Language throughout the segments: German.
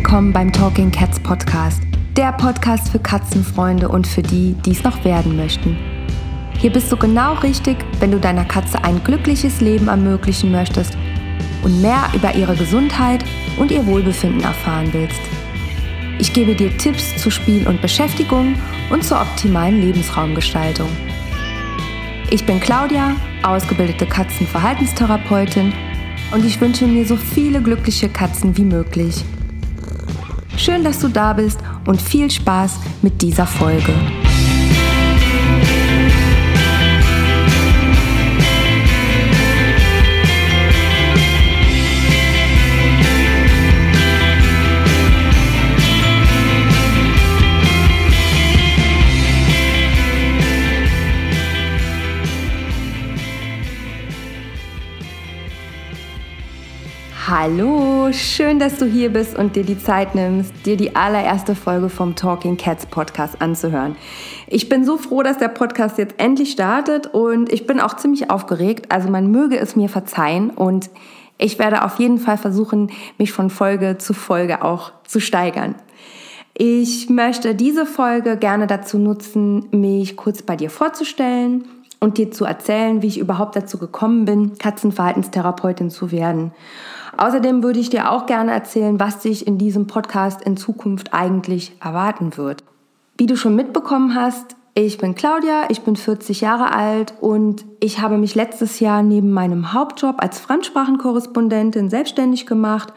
willkommen beim Talking Cats Podcast, der Podcast für Katzenfreunde und für die, die es noch werden möchten. Hier bist du genau richtig, wenn du deiner Katze ein glückliches Leben ermöglichen möchtest und mehr über ihre Gesundheit und ihr Wohlbefinden erfahren willst. Ich gebe dir Tipps zu Spiel und Beschäftigung und zur optimalen Lebensraumgestaltung. Ich bin Claudia, ausgebildete Katzenverhaltenstherapeutin und ich wünsche mir so viele glückliche Katzen wie möglich. Schön, dass du da bist und viel Spaß mit dieser Folge. Hallo, schön, dass du hier bist und dir die Zeit nimmst, dir die allererste Folge vom Talking Cats Podcast anzuhören. Ich bin so froh, dass der Podcast jetzt endlich startet und ich bin auch ziemlich aufgeregt. Also man möge es mir verzeihen und ich werde auf jeden Fall versuchen, mich von Folge zu Folge auch zu steigern. Ich möchte diese Folge gerne dazu nutzen, mich kurz bei dir vorzustellen und dir zu erzählen, wie ich überhaupt dazu gekommen bin, Katzenverhaltenstherapeutin zu werden. Außerdem würde ich dir auch gerne erzählen, was dich in diesem Podcast in Zukunft eigentlich erwarten wird. Wie du schon mitbekommen hast, ich bin Claudia, ich bin 40 Jahre alt und ich habe mich letztes Jahr neben meinem Hauptjob als Fremdsprachenkorrespondentin selbstständig gemacht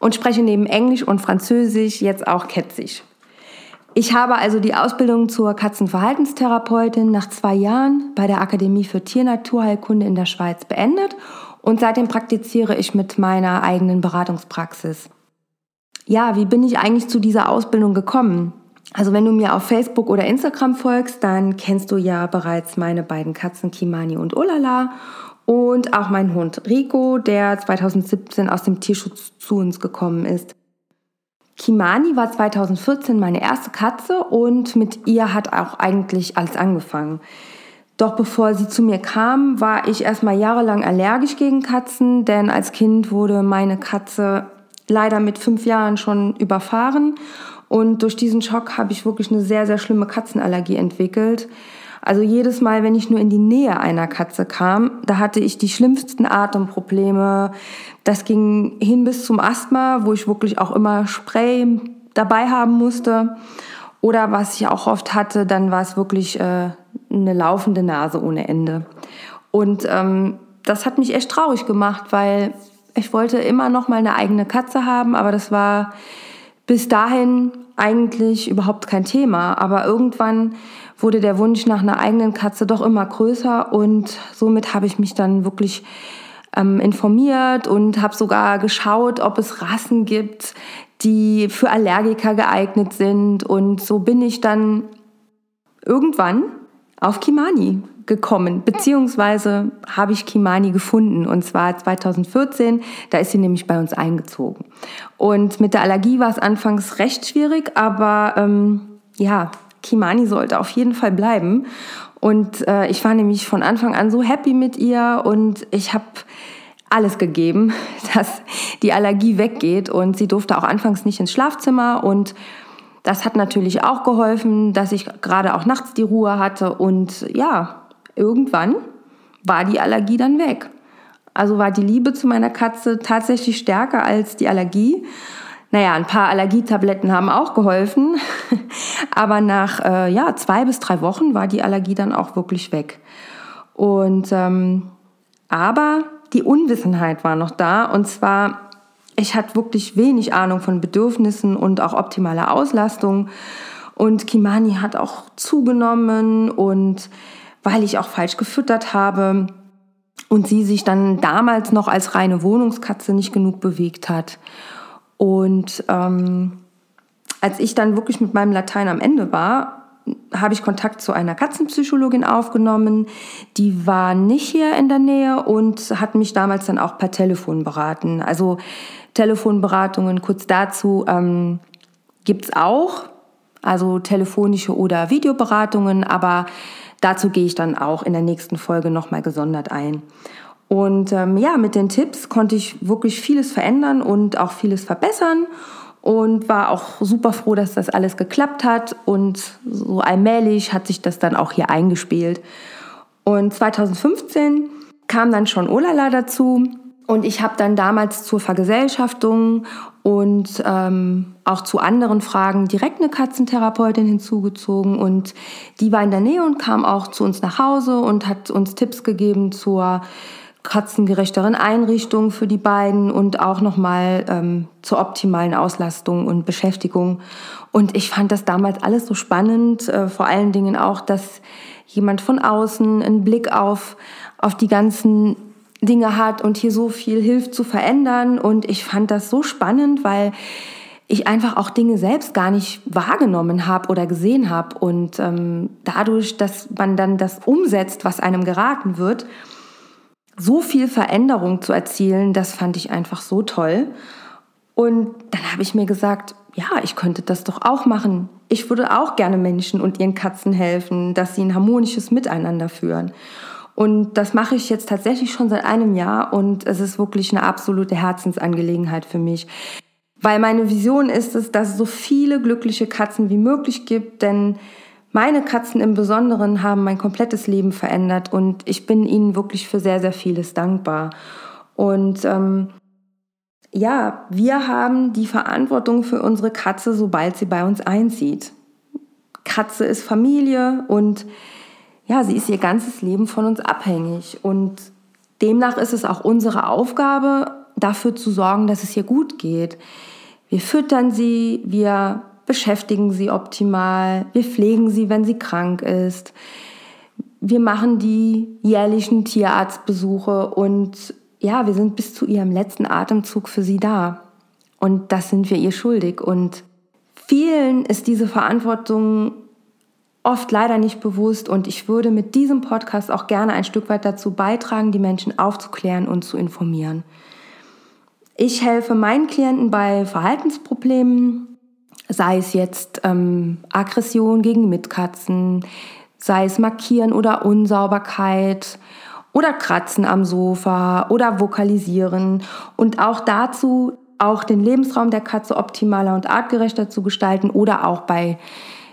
und spreche neben Englisch und Französisch jetzt auch Ketzisch. Ich habe also die Ausbildung zur Katzenverhaltenstherapeutin nach zwei Jahren bei der Akademie für Tiernaturheilkunde in der Schweiz beendet und seitdem praktiziere ich mit meiner eigenen Beratungspraxis. Ja, wie bin ich eigentlich zu dieser Ausbildung gekommen? Also wenn du mir auf Facebook oder Instagram folgst, dann kennst du ja bereits meine beiden Katzen Kimani und Olala und auch meinen Hund Rico, der 2017 aus dem Tierschutz zu uns gekommen ist. Kimani war 2014 meine erste Katze und mit ihr hat auch eigentlich alles angefangen. Doch bevor sie zu mir kam, war ich erstmal jahrelang allergisch gegen Katzen, denn als Kind wurde meine Katze leider mit fünf Jahren schon überfahren. Und durch diesen Schock habe ich wirklich eine sehr, sehr schlimme Katzenallergie entwickelt. Also jedes Mal, wenn ich nur in die Nähe einer Katze kam, da hatte ich die schlimmsten Atemprobleme. Das ging hin bis zum Asthma, wo ich wirklich auch immer Spray dabei haben musste. Oder was ich auch oft hatte, dann war es wirklich äh, eine laufende Nase ohne Ende. Und ähm, das hat mich echt traurig gemacht, weil ich wollte immer noch mal eine eigene Katze haben, aber das war bis dahin eigentlich überhaupt kein Thema. Aber irgendwann wurde der Wunsch nach einer eigenen Katze doch immer größer und somit habe ich mich dann wirklich ähm, informiert und habe sogar geschaut, ob es Rassen gibt, die für Allergiker geeignet sind. Und so bin ich dann irgendwann auf Kimani gekommen, beziehungsweise habe ich Kimani gefunden und zwar 2014, da ist sie nämlich bei uns eingezogen. Und mit der Allergie war es anfangs recht schwierig, aber ähm, ja, Kimani sollte auf jeden Fall bleiben. Und äh, ich war nämlich von Anfang an so happy mit ihr und ich habe alles gegeben, dass die Allergie weggeht. Und sie durfte auch anfangs nicht ins Schlafzimmer. Und das hat natürlich auch geholfen, dass ich gerade auch nachts die Ruhe hatte. Und ja, irgendwann war die Allergie dann weg. Also war die Liebe zu meiner Katze tatsächlich stärker als die Allergie. Naja, ein paar Allergietabletten haben auch geholfen, aber nach äh, ja, zwei bis drei Wochen war die Allergie dann auch wirklich weg. Und ähm, aber die Unwissenheit war noch da. Und zwar, ich hatte wirklich wenig Ahnung von Bedürfnissen und auch optimaler Auslastung. Und Kimani hat auch zugenommen und weil ich auch falsch gefüttert habe und sie sich dann damals noch als reine Wohnungskatze nicht genug bewegt hat. Und ähm, als ich dann wirklich mit meinem Latein am Ende war, habe ich Kontakt zu einer Katzenpsychologin aufgenommen. Die war nicht hier in der Nähe und hat mich damals dann auch per Telefon beraten. Also Telefonberatungen kurz dazu ähm, gibt es auch, also telefonische oder Videoberatungen, aber dazu gehe ich dann auch in der nächsten Folge nochmal gesondert ein. Und ähm, ja, mit den Tipps konnte ich wirklich vieles verändern und auch vieles verbessern. Und war auch super froh, dass das alles geklappt hat. Und so allmählich hat sich das dann auch hier eingespielt. Und 2015 kam dann schon Olala dazu. Und ich habe dann damals zur Vergesellschaftung und ähm, auch zu anderen Fragen direkt eine Katzentherapeutin hinzugezogen. Und die war in der Nähe und kam auch zu uns nach Hause und hat uns Tipps gegeben zur katzengerechteren Einrichtung für die beiden und auch nochmal ähm, zur optimalen Auslastung und Beschäftigung. Und ich fand das damals alles so spannend, äh, vor allen Dingen auch, dass jemand von außen einen Blick auf, auf die ganzen Dinge hat und hier so viel hilft zu verändern. Und ich fand das so spannend, weil ich einfach auch Dinge selbst gar nicht wahrgenommen habe oder gesehen habe. Und ähm, dadurch, dass man dann das umsetzt, was einem geraten wird, so viel Veränderung zu erzielen, das fand ich einfach so toll. Und dann habe ich mir gesagt, ja, ich könnte das doch auch machen. Ich würde auch gerne Menschen und ihren Katzen helfen, dass sie ein harmonisches Miteinander führen. Und das mache ich jetzt tatsächlich schon seit einem Jahr und es ist wirklich eine absolute Herzensangelegenheit für mich. Weil meine Vision ist es, dass es so viele glückliche Katzen wie möglich gibt, denn meine Katzen im Besonderen haben mein komplettes Leben verändert und ich bin ihnen wirklich für sehr, sehr vieles dankbar. Und ähm, ja, wir haben die Verantwortung für unsere Katze, sobald sie bei uns einzieht. Katze ist Familie und ja, sie ist ihr ganzes Leben von uns abhängig. Und demnach ist es auch unsere Aufgabe, dafür zu sorgen, dass es ihr gut geht. Wir füttern sie, wir beschäftigen sie optimal, wir pflegen sie, wenn sie krank ist. Wir machen die jährlichen Tierarztbesuche und ja, wir sind bis zu ihrem letzten Atemzug für sie da. Und das sind wir ihr schuldig. Und vielen ist diese Verantwortung oft leider nicht bewusst. Und ich würde mit diesem Podcast auch gerne ein Stück weit dazu beitragen, die Menschen aufzuklären und zu informieren. Ich helfe meinen Klienten bei Verhaltensproblemen, sei es jetzt ähm, Aggression gegen Mitkatzen, sei es Markieren oder Unsauberkeit oder Kratzen am Sofa oder Vokalisieren und auch dazu auch den Lebensraum der Katze optimaler und artgerechter zu gestalten oder auch bei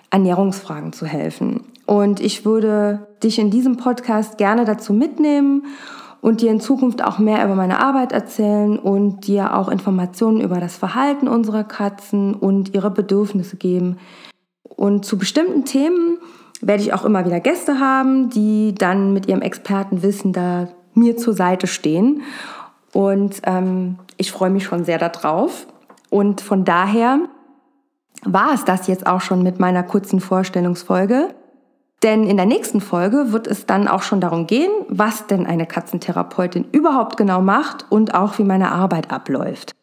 Ernährungsfragen zu helfen. Und ich würde dich in diesem Podcast gerne dazu mitnehmen und dir in Zukunft auch mehr über meine Arbeit erzählen und dir auch Informationen über das Verhalten unserer Katzen und ihre Bedürfnisse geben. Und zu bestimmten Themen werde ich auch immer wieder Gäste haben, die dann mit ihrem Expertenwissen da mir zur Seite stehen. Und ähm, ich freue mich schon sehr darauf. Und von daher war es das jetzt auch schon mit meiner kurzen Vorstellungsfolge. Denn in der nächsten Folge wird es dann auch schon darum gehen, was denn eine Katzentherapeutin überhaupt genau macht und auch wie meine Arbeit abläuft.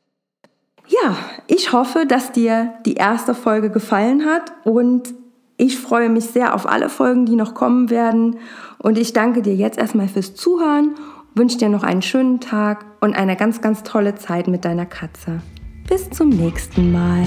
Ja, ich hoffe, dass dir die erste Folge gefallen hat und ich freue mich sehr auf alle Folgen, die noch kommen werden. Und ich danke dir jetzt erstmal fürs Zuhören, wünsche dir noch einen schönen Tag und eine ganz, ganz tolle Zeit mit deiner Katze. Bis zum nächsten Mal.